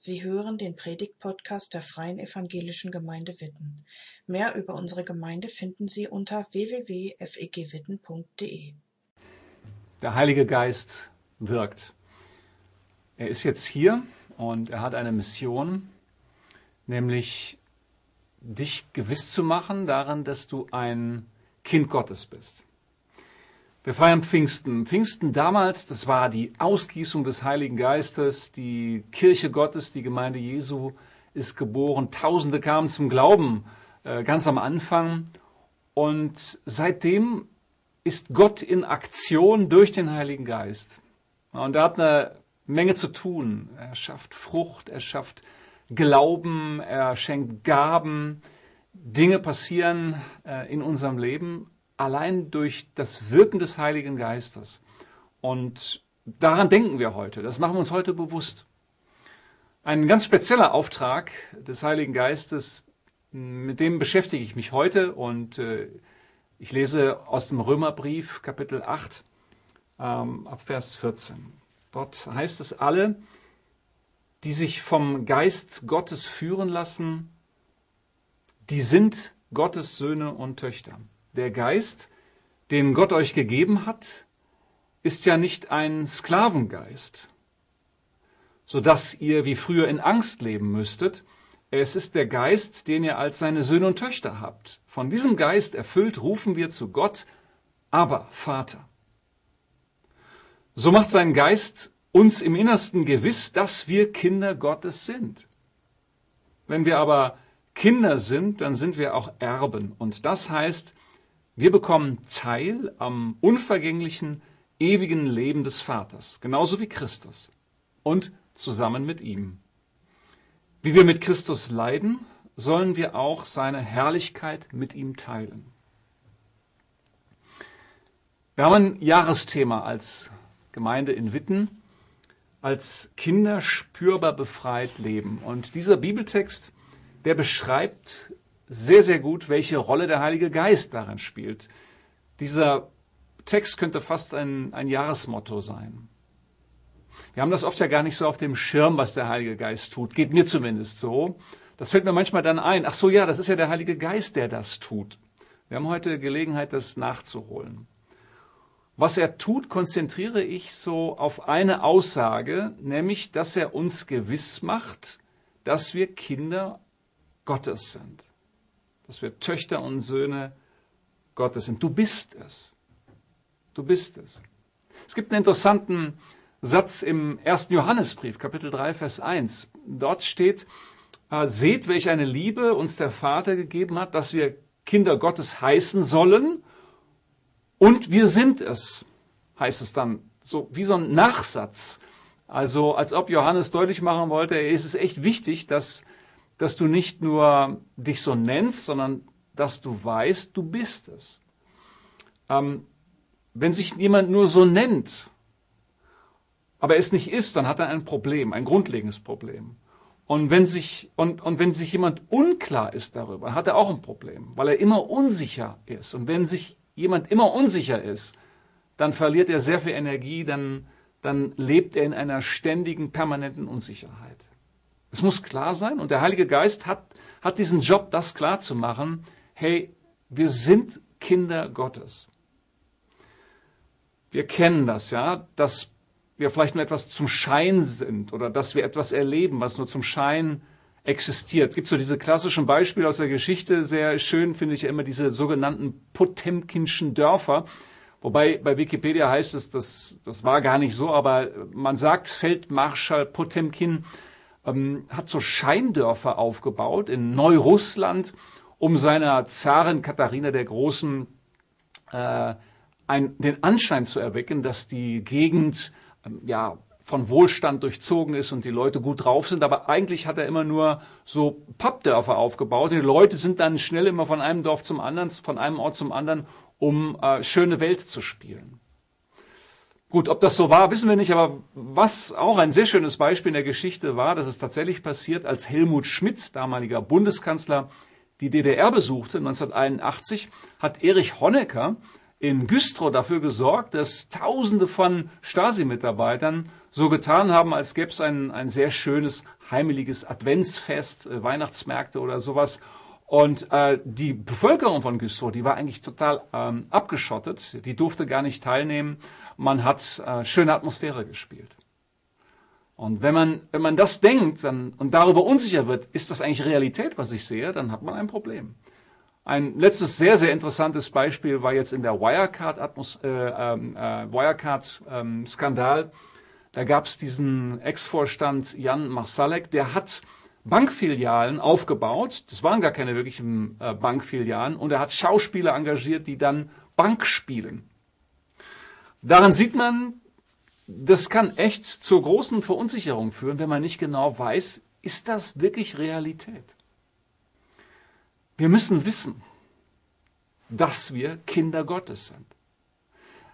Sie hören den Predigt-Podcast der Freien Evangelischen Gemeinde Witten. Mehr über unsere Gemeinde finden Sie unter www.fegwitten.de. Der Heilige Geist wirkt. Er ist jetzt hier und er hat eine Mission, nämlich dich gewiss zu machen daran, dass du ein Kind Gottes bist. Wir feiern Pfingsten. Pfingsten damals, das war die Ausgießung des Heiligen Geistes. Die Kirche Gottes, die Gemeinde Jesu ist geboren. Tausende kamen zum Glauben äh, ganz am Anfang. Und seitdem ist Gott in Aktion durch den Heiligen Geist. Und er hat eine Menge zu tun. Er schafft Frucht, er schafft Glauben, er schenkt Gaben. Dinge passieren äh, in unserem Leben allein durch das Wirken des Heiligen Geistes. Und daran denken wir heute. Das machen wir uns heute bewusst. Ein ganz spezieller Auftrag des Heiligen Geistes, mit dem beschäftige ich mich heute und äh, ich lese aus dem Römerbrief Kapitel 8 ähm, ab Vers 14. Dort heißt es alle, die sich vom Geist Gottes führen lassen, die sind Gottes Söhne und Töchter. Der Geist, den Gott euch gegeben hat, ist ja nicht ein Sklavengeist, so dass ihr wie früher in Angst leben müsstet. Es ist der Geist, den ihr als seine Söhne und Töchter habt. Von diesem Geist erfüllt rufen wir zu Gott, aber Vater. So macht sein Geist uns im Innersten gewiss, dass wir Kinder Gottes sind. Wenn wir aber Kinder sind, dann sind wir auch Erben. Und das heißt, wir bekommen Teil am unvergänglichen, ewigen Leben des Vaters, genauso wie Christus und zusammen mit ihm. Wie wir mit Christus leiden, sollen wir auch seine Herrlichkeit mit ihm teilen. Wir haben ein Jahresthema als Gemeinde in Witten, als Kinder spürbar befreit leben. Und dieser Bibeltext, der beschreibt sehr, sehr gut, welche Rolle der Heilige Geist darin spielt. Dieser Text könnte fast ein, ein Jahresmotto sein. Wir haben das oft ja gar nicht so auf dem Schirm, was der Heilige Geist tut. Geht mir zumindest so. Das fällt mir manchmal dann ein. Ach so, ja, das ist ja der Heilige Geist, der das tut. Wir haben heute Gelegenheit, das nachzuholen. Was er tut, konzentriere ich so auf eine Aussage, nämlich, dass er uns gewiss macht, dass wir Kinder Gottes sind dass wir Töchter und Söhne Gottes sind. Du bist es. Du bist es. Es gibt einen interessanten Satz im ersten Johannesbrief, Kapitel 3, Vers 1. Dort steht, äh, seht, welch eine Liebe uns der Vater gegeben hat, dass wir Kinder Gottes heißen sollen. Und wir sind es, heißt es dann, so wie so ein Nachsatz. Also als ob Johannes deutlich machen wollte, es ist echt wichtig, dass dass du nicht nur dich so nennst, sondern dass du weißt, du bist es. Ähm, wenn sich jemand nur so nennt, aber es nicht ist, dann hat er ein Problem, ein grundlegendes Problem. Und wenn sich, und, und wenn sich jemand unklar ist darüber, hat er auch ein Problem, weil er immer unsicher ist. Und wenn sich jemand immer unsicher ist, dann verliert er sehr viel Energie, dann, dann lebt er in einer ständigen, permanenten Unsicherheit. Es muss klar sein und der Heilige Geist hat, hat diesen Job, das klar zu machen. Hey, wir sind Kinder Gottes. Wir kennen das, ja, dass wir vielleicht nur etwas zum Schein sind oder dass wir etwas erleben, was nur zum Schein existiert. Es gibt so diese klassischen Beispiele aus der Geschichte. Sehr schön finde ich immer diese sogenannten Potemkinschen Dörfer. Wobei bei Wikipedia heißt es, das, das war gar nicht so, aber man sagt Feldmarschall Potemkin ähm, hat so Scheindörfer aufgebaut in Neurussland, um seiner Zarin Katharina der Großen äh, ein, den Anschein zu erwecken, dass die Gegend ähm, ja von Wohlstand durchzogen ist und die Leute gut drauf sind. Aber eigentlich hat er immer nur so Pappdörfer aufgebaut. Die Leute sind dann schnell immer von einem Dorf zum anderen, von einem Ort zum anderen, um äh, schöne Welt zu spielen. Gut, ob das so war, wissen wir nicht, aber was auch ein sehr schönes Beispiel in der Geschichte war, dass es tatsächlich passiert, als Helmut Schmidt, damaliger Bundeskanzler, die DDR besuchte 1981, hat Erich Honecker in Güstrow dafür gesorgt, dass Tausende von Stasi-Mitarbeitern so getan haben, als gäbe es ein, ein sehr schönes heimeliges Adventsfest, äh, Weihnachtsmärkte oder sowas. Und äh, die Bevölkerung von Güstrow, die war eigentlich total ähm, abgeschottet. Die durfte gar nicht teilnehmen. Man hat äh, schöne Atmosphäre gespielt. Und wenn man, wenn man das denkt dann, und darüber unsicher wird, ist das eigentlich Realität, was ich sehe, dann hat man ein Problem. Ein letztes sehr, sehr interessantes Beispiel war jetzt in der Wirecard-Skandal. Äh, ähm, äh, Wirecard, ähm, da gab es diesen Ex-Vorstand Jan Marsalek, der hat Bankfilialen aufgebaut. Das waren gar keine wirklichen äh, Bankfilialen. Und er hat Schauspieler engagiert, die dann Bank spielen. Daran sieht man, das kann echt zur großen Verunsicherung führen, wenn man nicht genau weiß, ist das wirklich Realität? Wir müssen wissen, dass wir Kinder Gottes sind.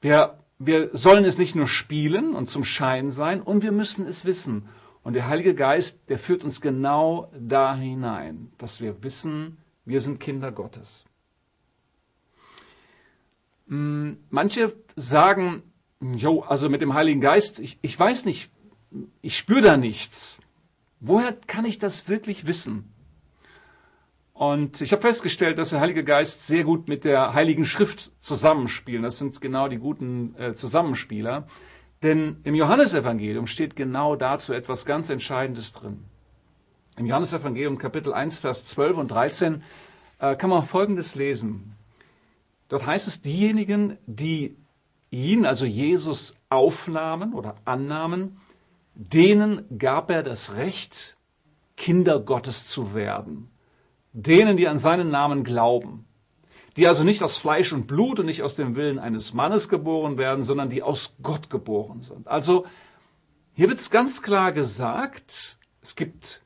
Wir, wir sollen es nicht nur spielen und zum Schein sein, und wir müssen es wissen. Und der Heilige Geist, der führt uns genau da hinein, dass wir wissen, wir sind Kinder Gottes. Hm, manche sagen, jo, also mit dem Heiligen Geist, ich, ich weiß nicht, ich spüre da nichts. Woher kann ich das wirklich wissen? Und ich habe festgestellt, dass der Heilige Geist sehr gut mit der Heiligen Schrift zusammenspielt. Das sind genau die guten äh, Zusammenspieler. Denn im Johannesevangelium steht genau dazu etwas ganz Entscheidendes drin. Im Johannesevangelium Kapitel 1, Vers 12 und 13 äh, kann man Folgendes lesen. Dort heißt es, diejenigen, die ihn, also Jesus, aufnahmen oder annahmen, denen gab er das Recht, Kinder Gottes zu werden. Denen, die an seinen Namen glauben die also nicht aus Fleisch und Blut und nicht aus dem Willen eines Mannes geboren werden, sondern die aus Gott geboren sind. Also hier wird es ganz klar gesagt, es gibt,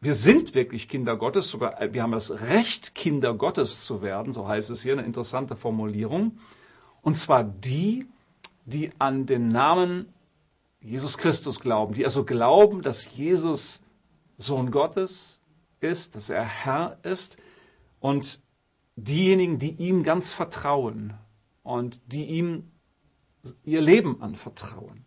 wir sind wirklich Kinder Gottes, sogar wir haben das Recht, Kinder Gottes zu werden, so heißt es hier, eine interessante Formulierung. Und zwar die, die an den Namen Jesus Christus glauben, die also glauben, dass Jesus Sohn Gottes ist, dass er Herr ist und diejenigen, die ihm ganz vertrauen und die ihm ihr Leben anvertrauen.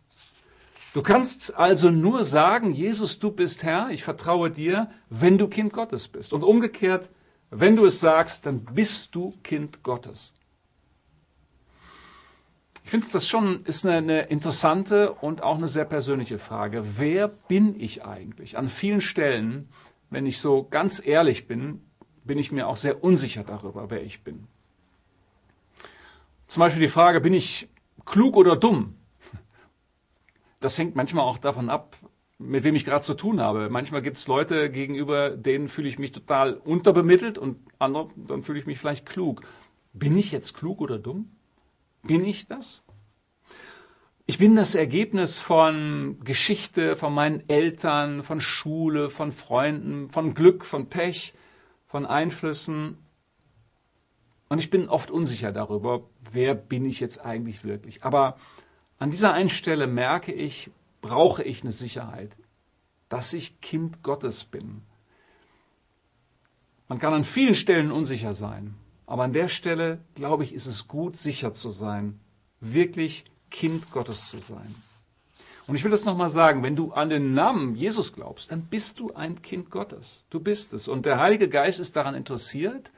Du kannst also nur sagen, Jesus, du bist Herr, ich vertraue dir, wenn du Kind Gottes bist. Und umgekehrt, wenn du es sagst, dann bist du Kind Gottes. Ich finde das schon ist eine, eine, interessante und auch eine sehr persönliche Frage. Wer bin ich eigentlich? An vielen Stellen, wenn ich so ganz ehrlich bin, bin ich mir auch sehr unsicher darüber, wer ich bin. Zum Beispiel die Frage, bin ich klug oder dumm? Das hängt manchmal auch davon ab, mit wem ich gerade zu tun habe. Manchmal gibt es Leute gegenüber, denen fühle ich mich total unterbemittelt und andere, dann fühle ich mich vielleicht klug. Bin ich jetzt klug oder dumm? Bin ich das? Ich bin das Ergebnis von Geschichte, von meinen Eltern, von Schule, von Freunden, von Glück, von Pech von Einflüssen. Und ich bin oft unsicher darüber, wer bin ich jetzt eigentlich wirklich. Aber an dieser einen Stelle merke ich, brauche ich eine Sicherheit, dass ich Kind Gottes bin. Man kann an vielen Stellen unsicher sein, aber an der Stelle, glaube ich, ist es gut, sicher zu sein, wirklich Kind Gottes zu sein. Und ich will das nochmal sagen, wenn du an den Namen Jesus glaubst, dann bist du ein Kind Gottes. Du bist es. Und der Heilige Geist ist daran interessiert,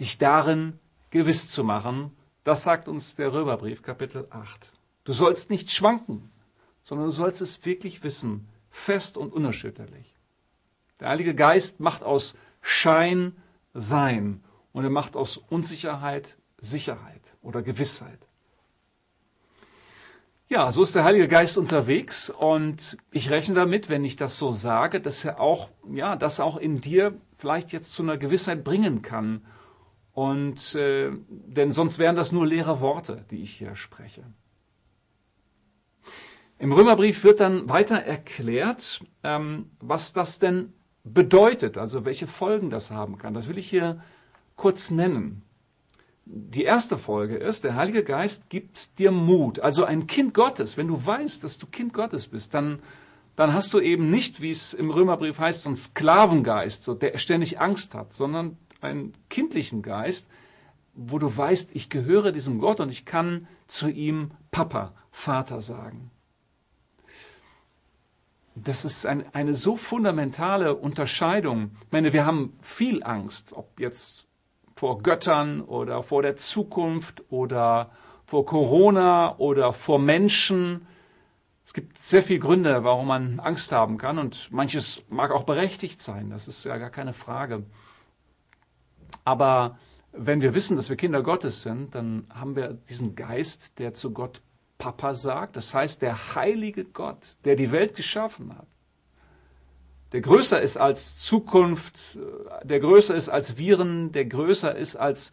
dich darin gewiss zu machen. Das sagt uns der Römerbrief Kapitel 8. Du sollst nicht schwanken, sondern du sollst es wirklich wissen, fest und unerschütterlich. Der Heilige Geist macht aus Schein Sein und er macht aus Unsicherheit Sicherheit oder Gewissheit. Ja, so ist der Heilige Geist unterwegs und ich rechne damit, wenn ich das so sage, dass er auch, ja, das auch in dir vielleicht jetzt zu einer Gewissheit bringen kann. Und äh, denn sonst wären das nur leere Worte, die ich hier spreche. Im Römerbrief wird dann weiter erklärt, ähm, was das denn bedeutet, also welche Folgen das haben kann. Das will ich hier kurz nennen die erste Folge ist, der Heilige Geist gibt dir Mut. Also ein Kind Gottes, wenn du weißt, dass du Kind Gottes bist, dann, dann hast du eben nicht, wie es im Römerbrief heißt, so einen Sklavengeist, so, der ständig Angst hat, sondern einen kindlichen Geist, wo du weißt, ich gehöre diesem Gott und ich kann zu ihm Papa, Vater sagen. das ist ein, eine so fundamentale Unterscheidung. Ich meine, wir haben viel Angst, ob jetzt vor Göttern oder vor der Zukunft oder vor Corona oder vor Menschen. Es gibt sehr viele Gründe, warum man Angst haben kann und manches mag auch berechtigt sein, das ist ja gar keine Frage. Aber wenn wir wissen, dass wir Kinder Gottes sind, dann haben wir diesen Geist, der zu Gott Papa sagt. Das heißt, der heilige Gott, der die Welt geschaffen hat, der größer ist als Zukunft, der größer ist als Viren, der größer ist als,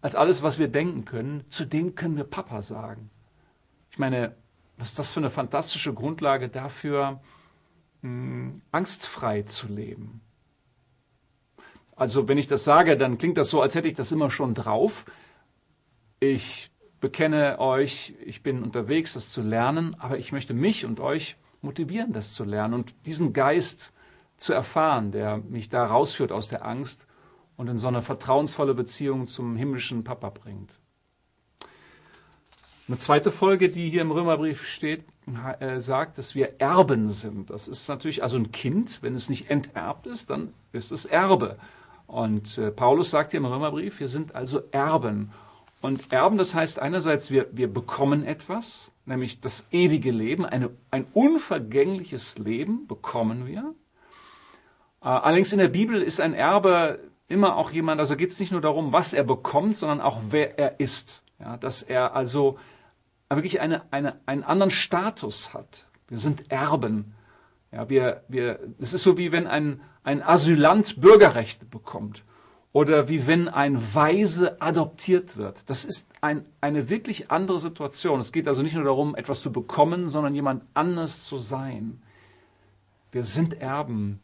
als alles, was wir denken können, zu dem können wir Papa sagen. Ich meine, was ist das für eine fantastische Grundlage dafür, mh, hm, angstfrei zu leben? Also wenn ich das sage, dann klingt das so, als hätte ich das immer schon drauf. Ich bekenne euch, ich bin unterwegs, das zu lernen, aber ich möchte mich und euch motivieren, das zu lernen und diesen Geist zu erfahren, der mich da rausführt aus der Angst und in so eine vertrauensvolle Beziehung zum himmlischen Papa bringt. Eine zweite Folge, die hier im Römerbrief steht, äh, sagt, dass wir Erben sind. Das ist natürlich also ein Kind, wenn es nicht enterbt ist, dann ist es Erbe. Und äh, Paulus sagt hier im Römerbrief, wir sind also Erben. Und Erben, das heißt einerseits, wir, wir bekommen etwas, nämlich das ewige Leben, eine, ein unvergängliches Leben bekommen wir. Äh, allerdings in der Bibel ist ein Erbe immer auch jemand, also geht es nicht nur darum, was er bekommt, sondern auch wer er ist. Ja, dass er also wirklich eine, eine, einen anderen Status hat. Wir sind Erben. Ja, wir, wir, es ist so wie wenn ein, ein Asylant Bürgerrechte bekommt oder wie wenn ein Weise adoptiert wird. Das ist ein, eine wirklich andere Situation. Es geht also nicht nur darum, etwas zu bekommen, sondern jemand anders zu sein. Wir sind Erben.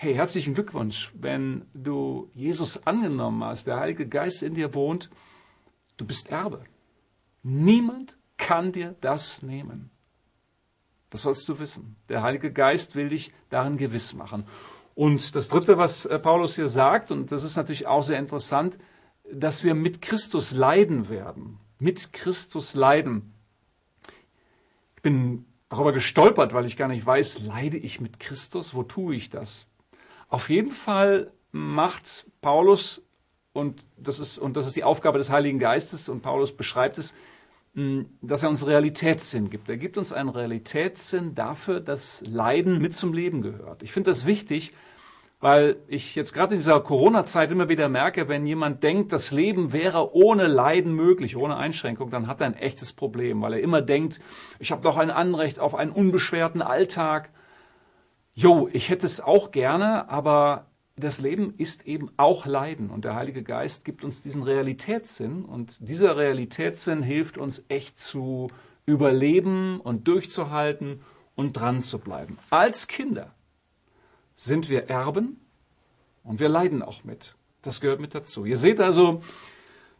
Hey, herzlichen Glückwunsch, wenn du Jesus angenommen hast, der Heilige Geist in dir wohnt, du bist Erbe. Niemand kann dir das nehmen. Das sollst du wissen. Der Heilige Geist will dich darin gewiss machen. Und das Dritte, was äh, Paulus hier sagt, und das ist natürlich auch sehr interessant, dass wir mit Christus leiden werden. Mit Christus leiden. Ich bin darüber gestolpert, weil ich gar nicht weiß, leide ich mit Christus? Wo tue ich das? Auf jeden Fall macht Paulus, und das ist, und das ist die Aufgabe des Heiligen Geistes, und Paulus beschreibt es, dass er uns Realitätssinn gibt. Er gibt uns einen Realitätssinn dafür, dass Leiden mit zum Leben gehört. Ich finde das wichtig, weil ich jetzt gerade in dieser Corona-Zeit immer wieder merke, wenn jemand denkt, das Leben wäre ohne Leiden möglich, ohne Einschränkung, dann hat er ein echtes Problem, weil er immer denkt, ich habe doch ein Anrecht auf einen unbeschwerten Alltag. Jo, ich hätte es auch gerne, aber das Leben ist eben auch Leiden und der Heilige Geist gibt uns diesen Realitätssinn und dieser Realitätssinn hilft uns echt zu überleben und durchzuhalten und dran zu bleiben. Als Kinder sind wir Erben und wir leiden auch mit. Das gehört mit dazu. Ihr seht also,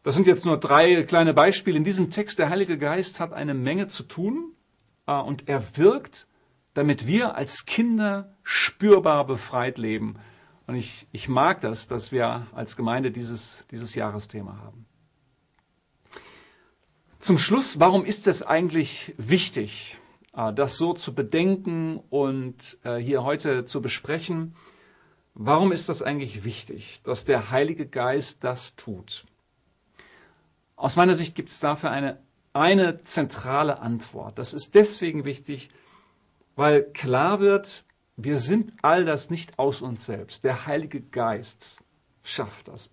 das sind jetzt nur drei kleine Beispiele. In diesem Text, der Heilige Geist hat eine Menge zu tun äh, und er wirkt, damit wir als Kinder spürbar befreit leben. Und ich, ich mag das, dass wir als Gemeinde dieses, dieses Jahresthema haben. Zum Schluss, warum ist es eigentlich wichtig, äh, das so zu bedenken und äh, hier heute zu besprechen. Warum ist das eigentlich wichtig, dass der Heilige Geist das tut? Aus meiner Sicht gibt es dafür eine, eine zentrale Antwort. Das ist deswegen wichtig, weil klar wird, wir sind all das nicht aus uns selbst. Der Heilige Geist schafft das.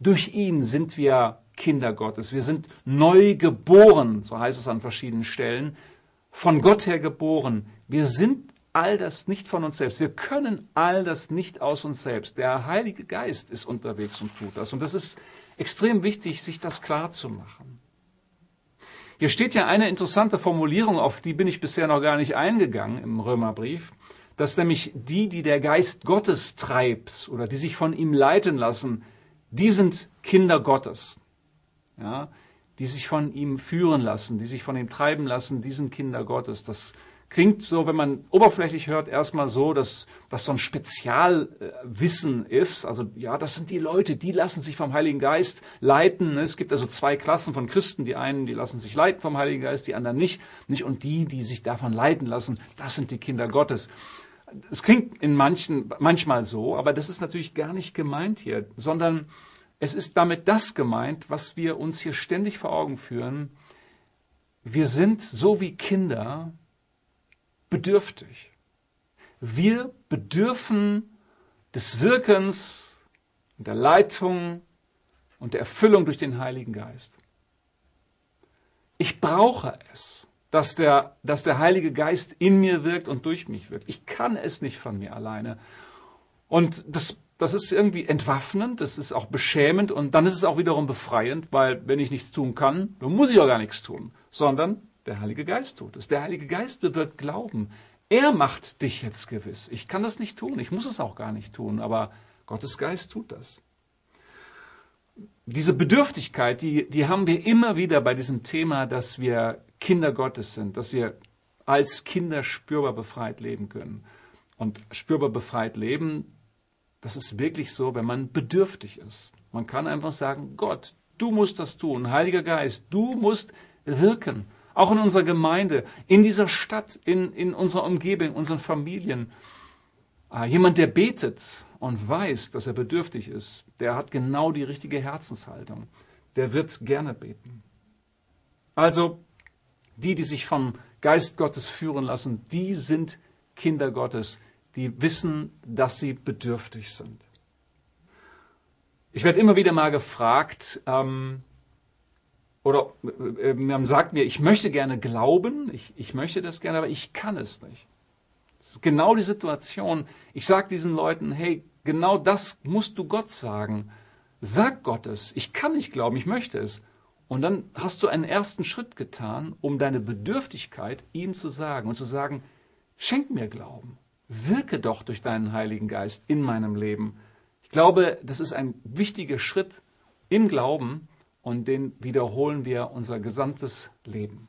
Durch ihn sind wir Kinder Gottes. Wir sind neu geboren, so heißt es an verschiedenen Stellen von Gott her geboren. Wir sind all das nicht von uns selbst. Wir können all das nicht aus uns selbst. Der Heilige Geist ist unterwegs und tut das. Und das ist extrem wichtig, sich das klar zu machen. Hier steht ja eine interessante Formulierung, auf die bin ich bisher noch gar nicht eingegangen im Römerbrief, dass nämlich die, die der Geist Gottes treibt oder die sich von ihm leiten lassen, die sind Kinder Gottes. Ja, die sich von ihm führen lassen, die sich von ihm treiben lassen, diesen Kinder Gottes. Das klingt so, wenn man oberflächlich hört, erstmal so, dass das so ein Spezialwissen ist. Also ja, das sind die Leute, die lassen sich vom Heiligen Geist leiten. Es gibt also zwei Klassen von Christen. Die einen, die lassen sich leiten vom Heiligen Geist, die anderen nicht. nicht. Und die, die sich davon leiten lassen, das sind die Kinder Gottes. Es klingt in manchen, manchmal so, aber das ist natürlich gar nicht gemeint hier, sondern es ist damit das gemeint, was wir uns hier ständig vor Augen führen. Wir sind so wie Kinder bedürftig. Wir bedürfen des Wirkens, der Leitung und der Erfüllung durch den Heiligen Geist. Ich brauche es, dass der, dass der Heilige Geist in mir wirkt und durch mich wirkt. Ich kann es nicht von mir alleine. Und das, das ist irgendwie entwaffnend, das ist auch beschämend und dann ist es auch wiederum befreiend, weil wenn ich nichts tun kann, dann muss ich auch gar nichts tun, sondern der Heilige Geist tut es. Der Heilige Geist bewirkt Glauben. Er macht dich jetzt gewiss. Ich kann das nicht tun, ich muss es auch gar nicht tun, aber Gottes Geist tut das diese Bedürftigkeit, die, die haben wir immer wieder bei diesem Thema, dass wir Kinder Gottes sind, dass wir als Kinder spürbar befreit leben können. Und spürbar befreit leben, das ist wirklich so, wenn man bedürftig ist. Man kann einfach sagen, Gott, du musst das tun, Heiliger Geist, du musst wirken. Auch in unserer Gemeinde, in dieser Stadt, in, in unserer Umgebung, in unseren Familien. Ah, jemand, der betet, und weiß, dass er bedürftig ist, der hat genau die richtige Herzenshaltung. Der wird gerne beten. Also, die, die sich vom Geist Gottes führen lassen, die sind Kinder Gottes, die wissen, dass sie bedürftig sind. Ich werde immer wieder mal gefragt, ähm, oder äh, man sagt mir, ich möchte gerne glauben, ich, ich möchte das gerne, aber ich kann es nicht. Das ist genau die Situation. Ich sage diesen Leuten, hey, Genau das musst du Gott sagen. Sag Gott es. Ich kann nicht glauben, ich möchte es. Und dann hast du einen ersten Schritt getan, um deine Bedürftigkeit ihm zu sagen und zu sagen, schenk mir Glauben. Wirke doch durch deinen Heiligen Geist in meinem Leben. Ich glaube, das ist ein wichtiger Schritt im Glauben und den wiederholen wir unser gesamtes Leben.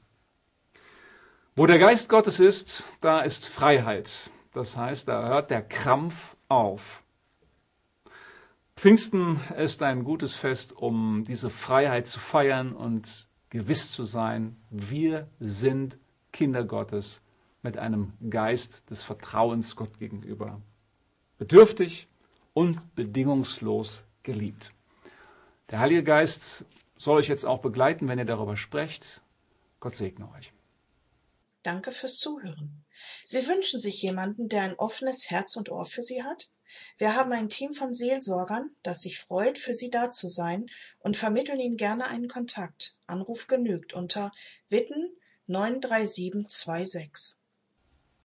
Wo der Geist Gottes ist, da ist Freiheit. Das heißt, da hört der Krampf auf. Pfingsten ist ein gutes Fest, um diese Freiheit zu feiern und gewiss zu sein, wir sind Kinder Gottes mit einem Geist des Vertrauens Gott gegenüber. Bedürftig und bedingungslos geliebt. Der Heilige Geist soll euch jetzt auch begleiten, wenn ihr darüber sprecht. Gott segne euch. Danke fürs Zuhören. Sie wünschen sich jemanden, der ein offenes Herz und Ohr für Sie hat? Wir haben ein Team von Seelsorgern, das sich freut, für Sie da zu sein und vermitteln Ihnen gerne einen Kontakt. Anruf genügt unter Witten 93726.